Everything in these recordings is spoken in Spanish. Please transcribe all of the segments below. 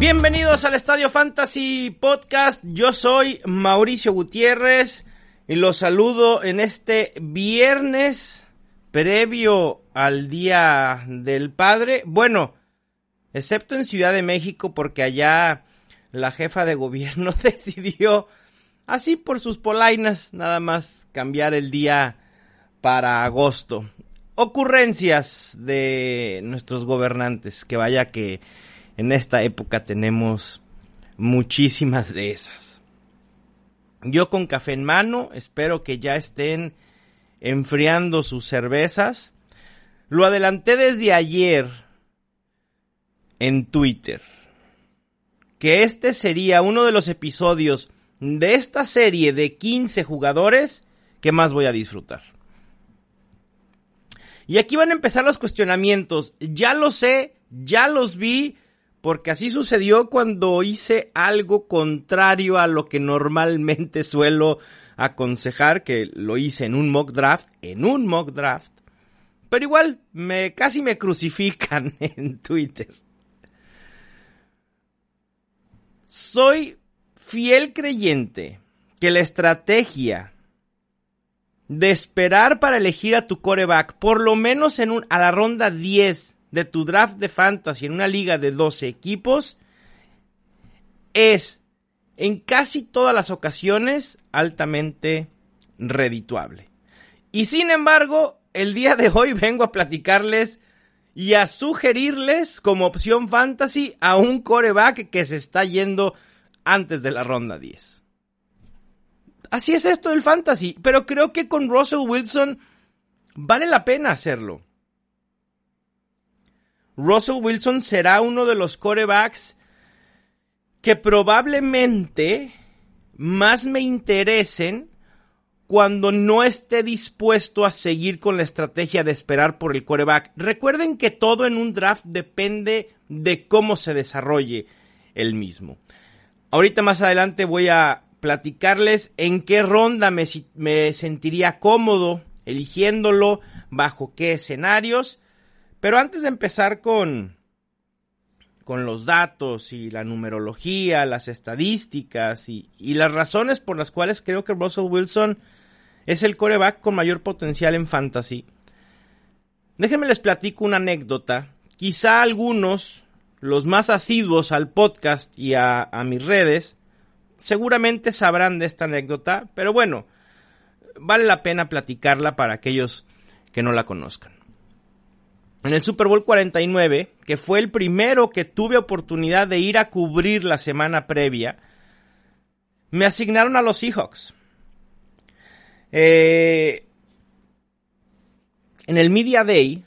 Bienvenidos al Estadio Fantasy Podcast. Yo soy Mauricio Gutiérrez y los saludo en este viernes previo al Día del Padre. Bueno, excepto en Ciudad de México porque allá la jefa de gobierno decidió, así por sus polainas, nada más cambiar el día para agosto. Ocurrencias de nuestros gobernantes, que vaya que en esta época tenemos muchísimas de esas. Yo con café en mano, espero que ya estén enfriando sus cervezas. Lo adelanté desde ayer en Twitter, que este sería uno de los episodios de esta serie de 15 jugadores que más voy a disfrutar. Y aquí van a empezar los cuestionamientos. Ya lo sé, ya los vi, porque así sucedió cuando hice algo contrario a lo que normalmente suelo aconsejar, que lo hice en un mock draft, en un mock draft. Pero igual, me, casi me crucifican en Twitter. Soy fiel creyente que la estrategia de esperar para elegir a tu coreback, por lo menos en a la ronda 10 de tu draft de fantasy en una liga de 12 equipos es en casi todas las ocasiones altamente redituable. Y sin embargo, el día de hoy vengo a platicarles y a sugerirles como opción fantasy a un coreback que se está yendo antes de la ronda 10. Así es esto del fantasy, pero creo que con Russell Wilson vale la pena hacerlo. Russell Wilson será uno de los corebacks que probablemente más me interesen cuando no esté dispuesto a seguir con la estrategia de esperar por el coreback. Recuerden que todo en un draft depende de cómo se desarrolle el mismo. Ahorita más adelante voy a platicarles en qué ronda me, me sentiría cómodo eligiéndolo, bajo qué escenarios pero antes de empezar con, con los datos y la numerología, las estadísticas y, las razones por las cuales creo que Russell Wilson es el coreback con mayor potencial en fantasy. Déjenme les platico una anécdota. Quizá algunos, los más asiduos al podcast y a, a mis redes, seguramente sabrán de esta anécdota, pero bueno, vale la pena platicarla para aquellos que no la conozcan en el Super Bowl 49, que fue el primero que tuve oportunidad de ir a cubrir la semana previa, me asignaron a los Seahawks. Eh, en el Media Day,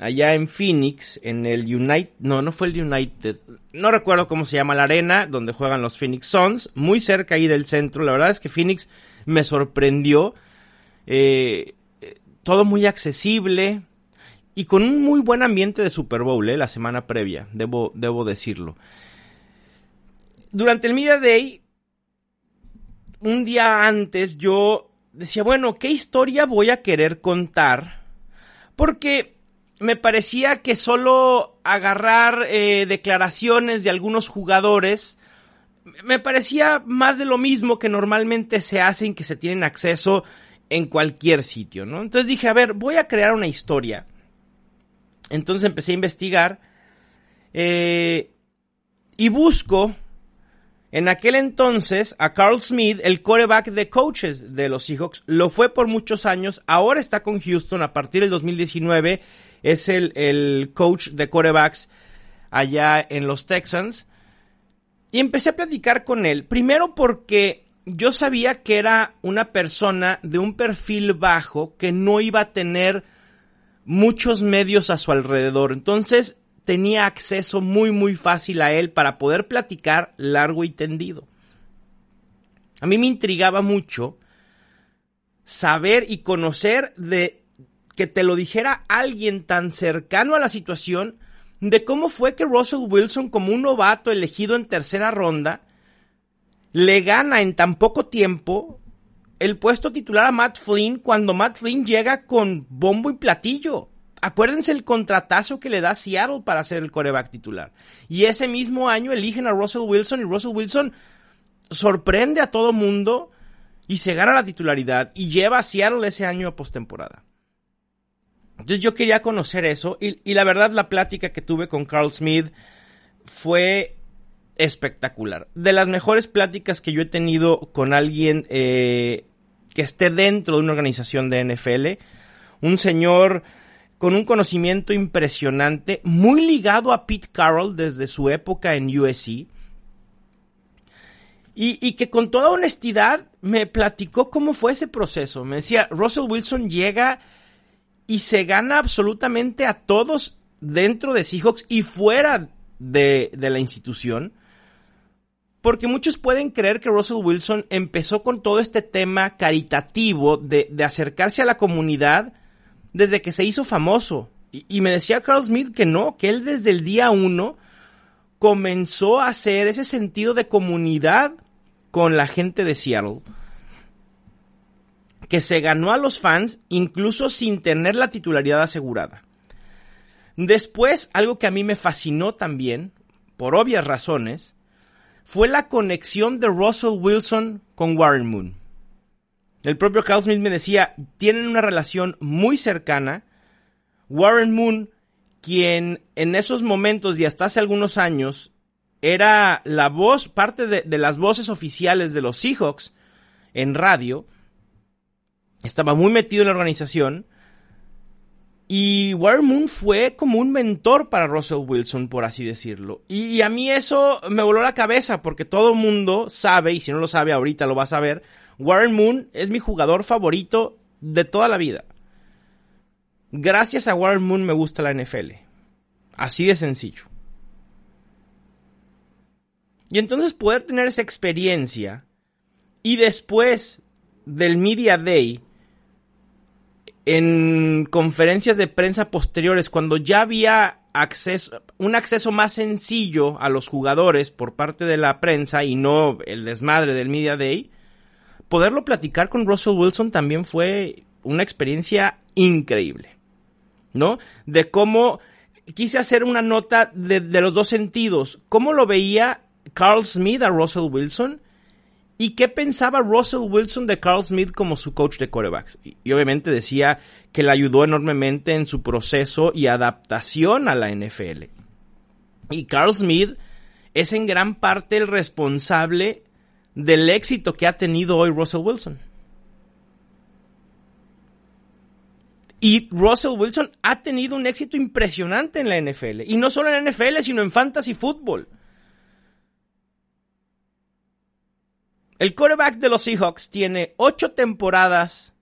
allá en Phoenix, en el United, no, no fue el United, no recuerdo cómo se llama la arena donde juegan los Phoenix Suns, muy cerca ahí del centro. La verdad es que Phoenix me sorprendió. Eh, todo muy accesible, y con un muy buen ambiente de Super Bowl ¿eh? la semana previa, debo, debo decirlo. Durante el Media Day, un día antes, yo decía, bueno, ¿qué historia voy a querer contar? Porque me parecía que solo agarrar eh, declaraciones de algunos jugadores me parecía más de lo mismo que normalmente se hacen, que se tienen acceso en cualquier sitio, ¿no? Entonces dije, a ver, voy a crear una historia entonces empecé a investigar eh, y busco en aquel entonces a Carl Smith, el coreback de coaches de los Seahawks. Lo fue por muchos años, ahora está con Houston, a partir del 2019 es el, el coach de corebacks allá en los Texans. Y empecé a platicar con él, primero porque yo sabía que era una persona de un perfil bajo que no iba a tener muchos medios a su alrededor. Entonces tenía acceso muy muy fácil a él para poder platicar largo y tendido. A mí me intrigaba mucho saber y conocer de que te lo dijera alguien tan cercano a la situación de cómo fue que Russell Wilson como un novato elegido en tercera ronda le gana en tan poco tiempo el puesto titular a Matt Flynn cuando Matt Flynn llega con bombo y platillo. Acuérdense el contratazo que le da Seattle para ser el coreback titular. Y ese mismo año eligen a Russell Wilson y Russell Wilson sorprende a todo mundo y se gana la titularidad y lleva a Seattle ese año a postemporada. Entonces yo quería conocer eso y, y, la verdad la plática que tuve con Carl Smith fue espectacular. De las mejores pláticas que yo he tenido con alguien eh, que esté dentro de una organización de NFL. Un señor con un conocimiento impresionante, muy ligado a Pete Carroll desde su época en USC. Y, y, que con toda honestidad me platicó cómo fue ese proceso. Me decía, Russell Wilson llega y se gana absolutamente a todos dentro de Seahawks y fuera de, de la institución. Porque muchos pueden creer que Russell Wilson empezó con todo este tema caritativo de, acercarse a la comunidad desde que se hizo famoso. Y, y, me decía Carl Smith que no, que él desde el día uno comenzó a hacer ese sentido de comunidad con la gente de Seattle. Que se ganó a los fans incluso sin tener la titularidad asegurada. Después, algo que a mí me fascinó también, por obvias razones, fue la conexión de Russell Wilson con Warren Moon. El propio Carl Smith me decía, tienen una relación muy cercana. Warren Moon, quien en esos momentos y hasta hace algunos años era la voz, parte de, de las voces oficiales de los Seahawks en radio, estaba muy metido en la organización. Y Warren Moon fue como un mentor para Russell Wilson, por así decirlo. Y, a mí eso me voló la cabeza, porque todo mundo sabe, y si no lo sabe ahorita lo va a saber, Warren Moon es mi jugador favorito de toda la vida. Gracias a Warren Moon me gusta la NFL. Así de sencillo. Y entonces poder tener esa experiencia y después del Media Day en conferencias de prensa posteriores, cuando ya había acceso, un acceso más sencillo a los jugadores por parte de la prensa y no el desmadre del Media Day, poderlo platicar con Russell Wilson también fue una experiencia increíble, ¿no? De cómo quise hacer una nota de, de los dos sentidos, cómo lo veía Carl Smith a Russell Wilson ¿Y qué pensaba Russell Wilson de Carl Smith como su coach de quarterbacks? Y, obviamente decía que le ayudó enormemente en su proceso y adaptación a la NFL. Y Carl Smith es en gran parte el responsable del éxito que ha tenido hoy Russell Wilson. Y Russell Wilson ha tenido un éxito impresionante en la NFL. Y no solo en la NFL, sino en fantasy football. El quarterback de los Seahawks tiene ocho temporadas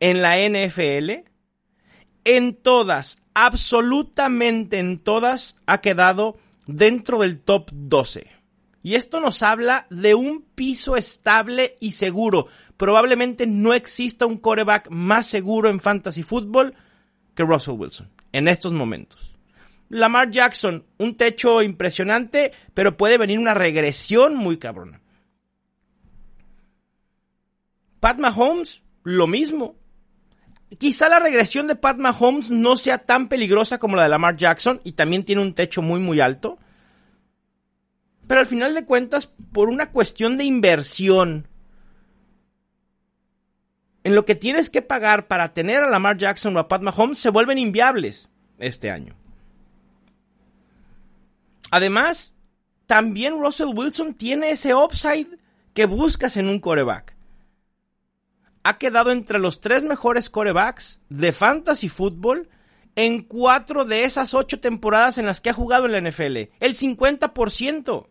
en la NFL. En todas, absolutamente en todas, ha quedado dentro del top 12. Y esto nos habla de un piso estable y seguro. Probablemente no exista un quarterback más seguro en fantasy football que Russell Wilson en estos momentos. Lamar Jackson, un techo impresionante, pero puede venir una regresión muy cabrona. Pat Mahomes, lo mismo. Quizá la regresión de Pat Mahomes no sea tan peligrosa como la de Lamar Jackson y también tiene un techo muy muy alto. Pero al final de cuentas, por una cuestión de inversión, en lo que tienes que pagar para tener a Lamar Jackson o a Pat Mahomes, se vuelven inviables este año. Además, también Russell Wilson tiene ese upside que buscas en un coreback ha quedado entre los tres mejores corebacks de fantasy fútbol en cuatro de esas ocho temporadas en las que ha jugado en la NFL. El 50%.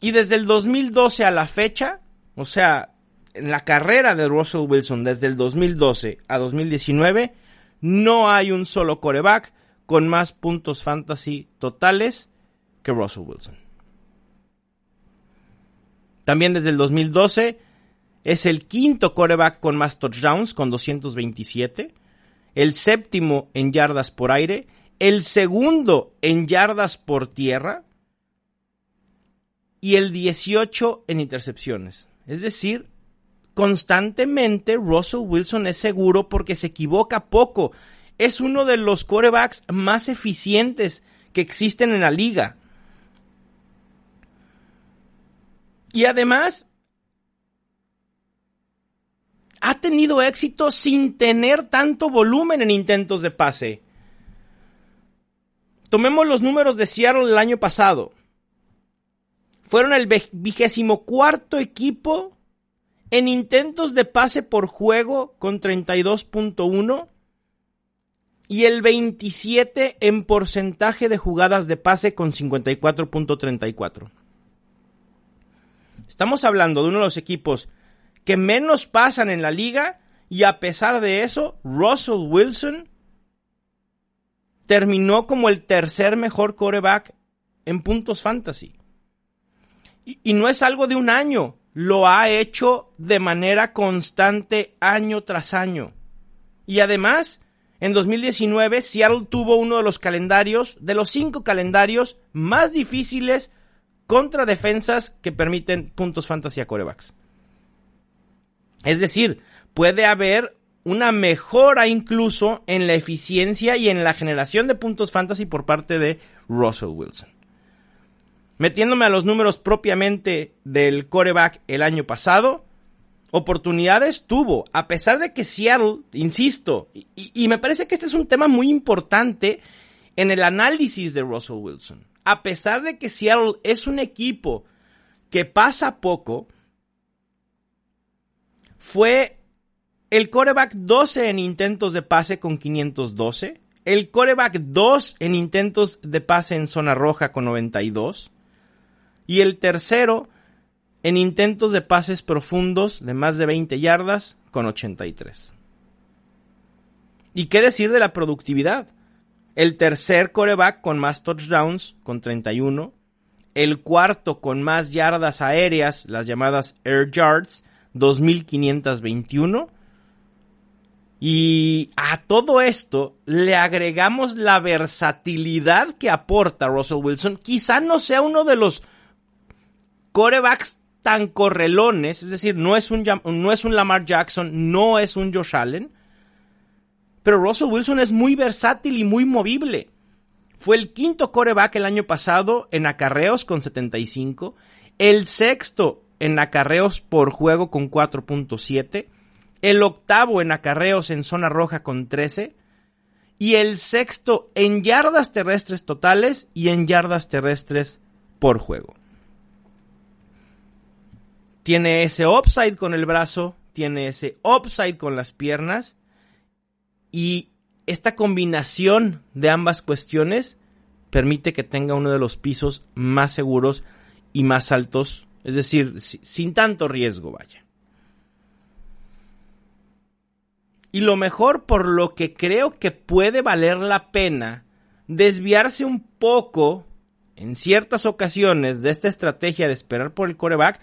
Y desde el 2012 a la fecha, o sea, en la carrera de Russell Wilson desde el 2012 a 2019, no hay un solo coreback con más puntos fantasy totales que Russell Wilson. También desde el 2012 es el quinto coreback con más touchdowns con 227, el séptimo en yardas por aire, el segundo en yardas por tierra y el 18 en intercepciones. Es decir, constantemente Russell Wilson es seguro porque se equivoca poco. Es uno de los quarterbacks más eficientes que existen en la liga. Y además, ha tenido éxito sin tener tanto volumen en intentos de pase. Tomemos los números de Seattle el año pasado. Fueron el vigésimo cuarto equipo en intentos de pase por juego con 32.1 y el 27 en porcentaje de jugadas de pase con 54.34. Estamos hablando de uno de los equipos que menos pasan en la liga y a pesar de eso, Russell Wilson terminó como el tercer mejor quarterback en puntos fantasy. Y, y, no es algo de un año, lo ha hecho de manera constante año tras año. Y además, en 2019, Seattle tuvo uno de los calendarios, de los cinco calendarios más difíciles contra defensas que permiten puntos fantasy a corebacks. Es decir, puede haber una mejora incluso en la eficiencia y en la generación de puntos fantasy por parte de Russell Wilson. Metiéndome a los números propiamente del coreback el año pasado, oportunidades tuvo, a pesar de que Seattle, insisto, y, y, me parece que este es un tema muy importante en el análisis de Russell Wilson. A pesar de que Seattle es un equipo que pasa poco, fue el coreback 12 en intentos de pase con 512, el coreback 2 en intentos de pase en zona roja con 92, y el tercero en intentos de pases profundos de más de 20 yardas con 83. ¿Y qué decir de la productividad? El tercer coreback con más touchdowns con 31. El cuarto con más yardas aéreas, las llamadas air yards, 2521. Y a todo esto le agregamos la versatilidad que aporta Russell Wilson. Quizá no sea uno de los corebacks tan correlones, es decir, no es un, no es un Lamar Jackson, no es un Josh Allen, pero Russell Wilson es muy versátil y muy movible. Fue el quinto coreback el año pasado en acarreos con 75, el sexto en acarreos por juego con 4.7, el octavo en acarreos en zona roja con 13 y el sexto en yardas terrestres totales y en yardas terrestres por juego tiene ese upside con el brazo, tiene ese upside con las piernas y esta combinación de ambas cuestiones permite que tenga uno de los pisos más seguros y más altos, es decir, sin tanto riesgo, vaya. Y lo mejor por lo que creo que puede valer la pena desviarse un poco en ciertas ocasiones de esta estrategia de esperar por el coreback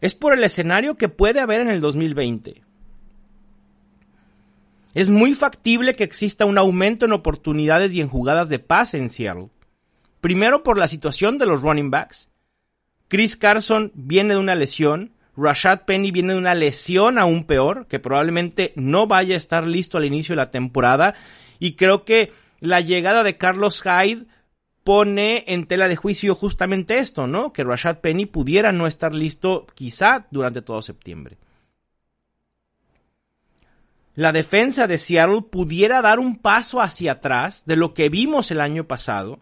es por el escenario que puede haber en el 2020. Es muy factible que exista un aumento en oportunidades y en jugadas de pase en Seattle. Primero por la situación de los running backs. Chris Carson viene de una lesión, Rashad Penny viene de una lesión aún peor, que probablemente no vaya a estar listo al inicio de la temporada, y creo que la llegada de Carlos Hyde pone en tela de juicio justamente esto, ¿no? Que Rashad Penny pudiera no estar listo quizá durante todo septiembre. La defensa de Seattle pudiera dar un paso hacia atrás de lo que vimos el año pasado,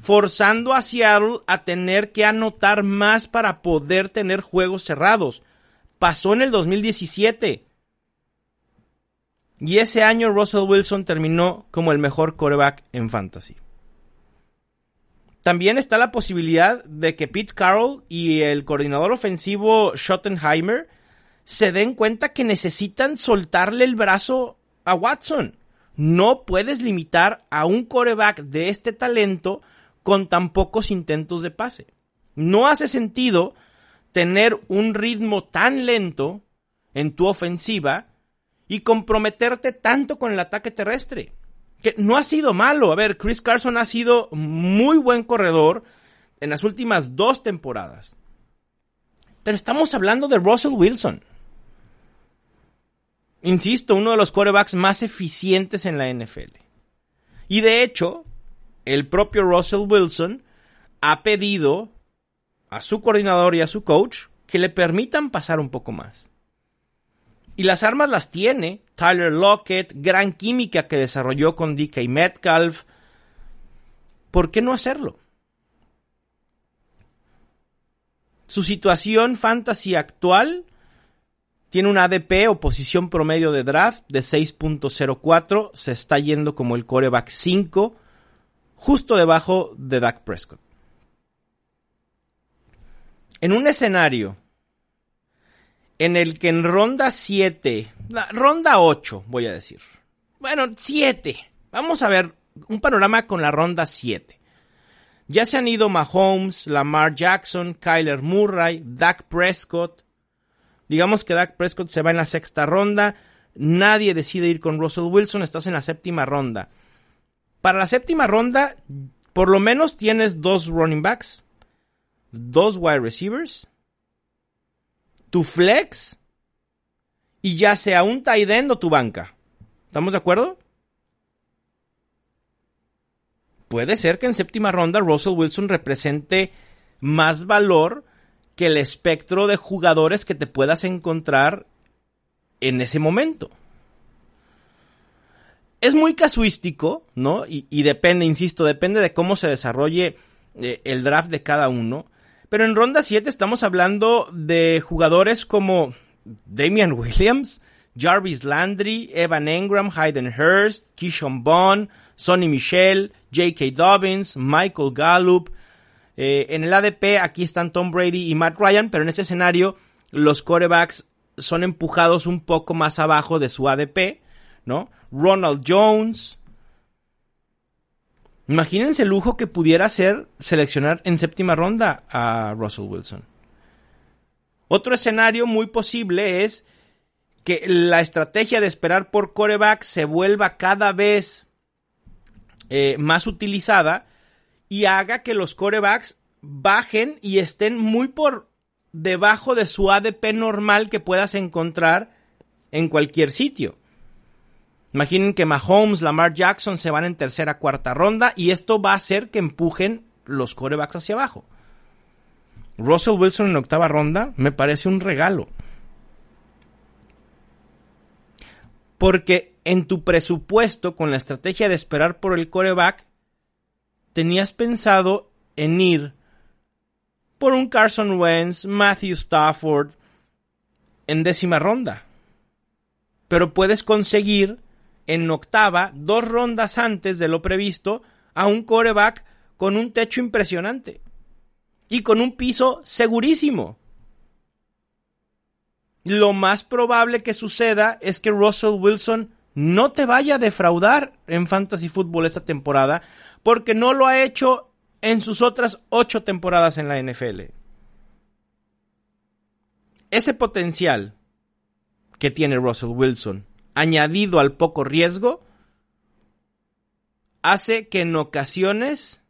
forzando a Seattle a tener que anotar más para poder tener juegos cerrados. Pasó en el 2017. Y ese año Russell Wilson terminó como el mejor quarterback en fantasy. También está la posibilidad de que Pete Carroll y el coordinador ofensivo Schottenheimer se den cuenta que necesitan soltarle el brazo a Watson. No puedes limitar a un coreback de este talento con tan pocos intentos de pase. No hace sentido tener un ritmo tan lento en tu ofensiva y comprometerte tanto con el ataque terrestre que no ha sido malo. A ver, Chris Carson ha sido muy buen corredor en las últimas dos temporadas. Pero estamos hablando de Russell Wilson. Insisto, uno de los quarterbacks más eficientes en la NFL. Y de hecho, el propio Russell Wilson ha pedido a su coordinador y a su coach que le permitan pasar un poco más. Y las armas las tiene. Tyler Lockett, gran química que desarrolló con DK Metcalf. ¿Por qué no hacerlo? Su situación fantasy actual tiene un ADP o posición promedio de draft de 6.04. Se está yendo como el coreback 5, justo debajo de Dak Prescott. En un escenario en el que en ronda 7, ronda 8 voy a decir, bueno, 7, vamos a ver un panorama con la ronda 7. Ya se han ido Mahomes, Lamar Jackson, Kyler Murray, Dak Prescott. Digamos que Dak Prescott se va en la sexta ronda. Nadie decide ir con Russell Wilson, estás en la séptima ronda. Para la séptima ronda, por lo menos tienes dos running backs, dos wide receivers, tu flex y ya sea un tight end o tu banca. ¿Estamos de acuerdo? Puede ser que en séptima ronda Russell Wilson represente más valor que el espectro de jugadores que te puedas encontrar en ese momento. Es muy casuístico, ¿no? Y, depende, insisto, depende de cómo se desarrolle eh, el draft de cada uno. Pero en ronda 7 estamos hablando de jugadores como Damian Williams, Jarvis Landry, Evan Engram, Hayden Hurst, Kishon Bond, Sonny Michel, J.K. Dobbins, Michael Gallup. Eh, en el ADP aquí están Tom Brady y Matt Ryan, pero en ese escenario los corebacks son empujados un poco más abajo de su ADP, ¿no? Ronald Jones, Imagínense el lujo que pudiera ser seleccionar en séptima ronda a Russell Wilson. Otro escenario muy posible es que la estrategia de esperar por coreback se vuelva cada vez eh, más utilizada y haga que los corebacks bajen y estén muy por debajo de su ADP normal que puedas encontrar en cualquier sitio. Imaginen que Mahomes, Lamar Jackson se van en tercera, cuarta ronda y esto va a hacer que empujen los corebacks hacia abajo. Russell Wilson en octava ronda me parece un regalo. Porque en tu presupuesto, con la estrategia de esperar por el coreback, tenías pensado en ir por un Carson Wentz, Matthew Stafford, en décima ronda. Pero puedes conseguir en octava, dos rondas antes de lo previsto, a un coreback con un techo impresionante y con un piso segurísimo. Lo más probable que suceda es que Russell Wilson no te vaya a defraudar en Fantasy Football esta temporada, porque no lo ha hecho en sus otras ocho temporadas en la NFL. Ese potencial que tiene Russell Wilson añadido al poco riesgo, hace que en ocasiones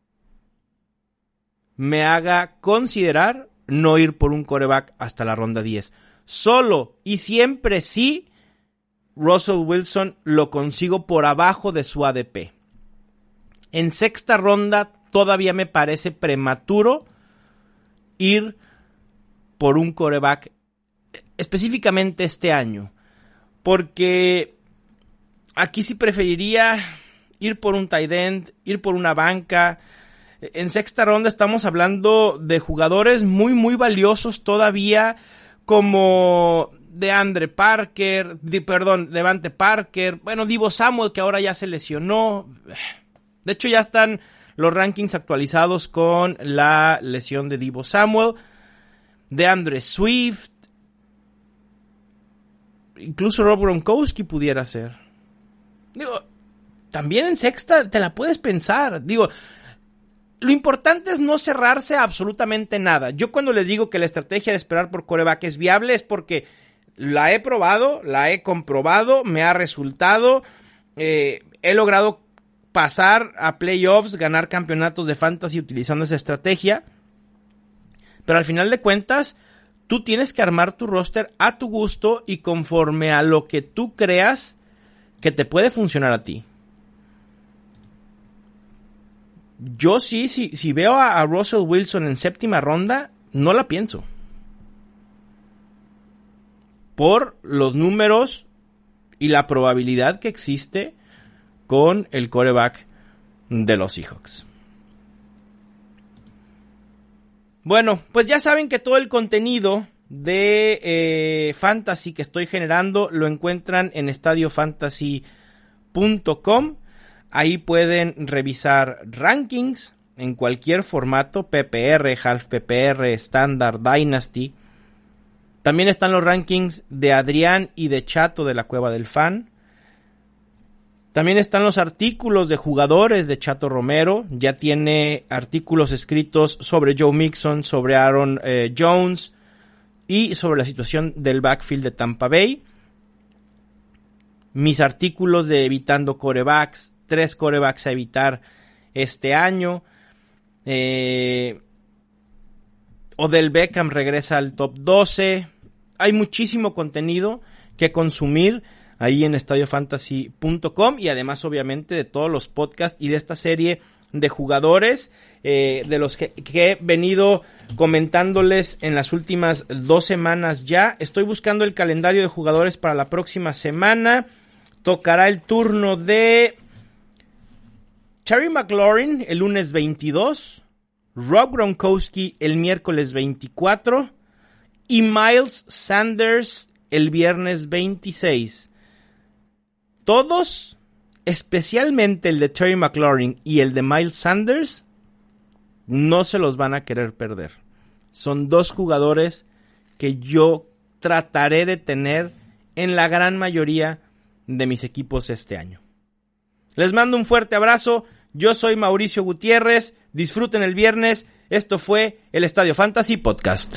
me haga considerar no ir por un coreback hasta la ronda 10. Solo y siempre sí, Russell Wilson lo consigo por abajo de su ADP. En sexta ronda todavía me parece prematuro ir por un coreback específicamente este año porque aquí sí preferiría ir por un tight end, ir por una banca. En sexta ronda estamos hablando de jugadores muy, muy valiosos todavía, como de Andre Parker, perdón, Devante Parker, bueno, Divo Samuel, que ahora ya se lesionó. De hecho, ya están los rankings actualizados con la lesión de Divo Samuel, de Andre Swift, incluso Rob Gronkowski pudiera ser. Digo, también en sexta te la puedes pensar. Digo, lo importante es no cerrarse absolutamente nada. Yo cuando les digo que la estrategia de esperar por coreback es viable es porque la he probado, la he comprobado, me ha resultado, eh, he logrado pasar a playoffs, ganar campeonatos de fantasy utilizando esa estrategia. Pero al final de cuentas, tú tienes que armar tu roster a tu gusto y conforme a lo que tú creas que te puede funcionar a ti. Yo sí, si, veo a Russell Wilson en séptima ronda, no la pienso. Por los números y la probabilidad que existe con el coreback de los Seahawks. Bueno, pues ya saben que todo el contenido de eh, fantasy que estoy generando lo encuentran en estadiofantasy.com. Ahí pueden revisar rankings en cualquier formato, PPR, Half PPR, Standard, Dynasty. También están los rankings de Adrián y de Chato de la Cueva del Fan. También están los artículos de jugadores de Chato Romero. Ya tiene artículos escritos sobre Joe Mixon, sobre Aaron eh, Jones y sobre la situación del backfield de Tampa Bay. Mis artículos de evitando corebacks, tres corebacks a evitar este año. Eh, Odell Beckham regresa al top 12. Hay muchísimo contenido que consumir ahí en estadiofantasy.com y además obviamente de todos los podcasts y de esta serie de jugadores eh, de los que, he venido comentándoles en las últimas dos semanas ya. Estoy buscando el calendario de jugadores para la próxima semana. Tocará el turno de Terry McLaurin el lunes 22, Rob Gronkowski el miércoles 24 y Miles Sanders el viernes 26. Todos, especialmente el de Terry McLaurin y el de Miles Sanders, no se los van a querer perder. Son dos jugadores que yo trataré de tener en la gran mayoría de mis equipos este año. Les mando un fuerte abrazo. Yo soy Mauricio Gutiérrez. Disfruten el viernes. Esto fue el Estadio Fantasy Podcast.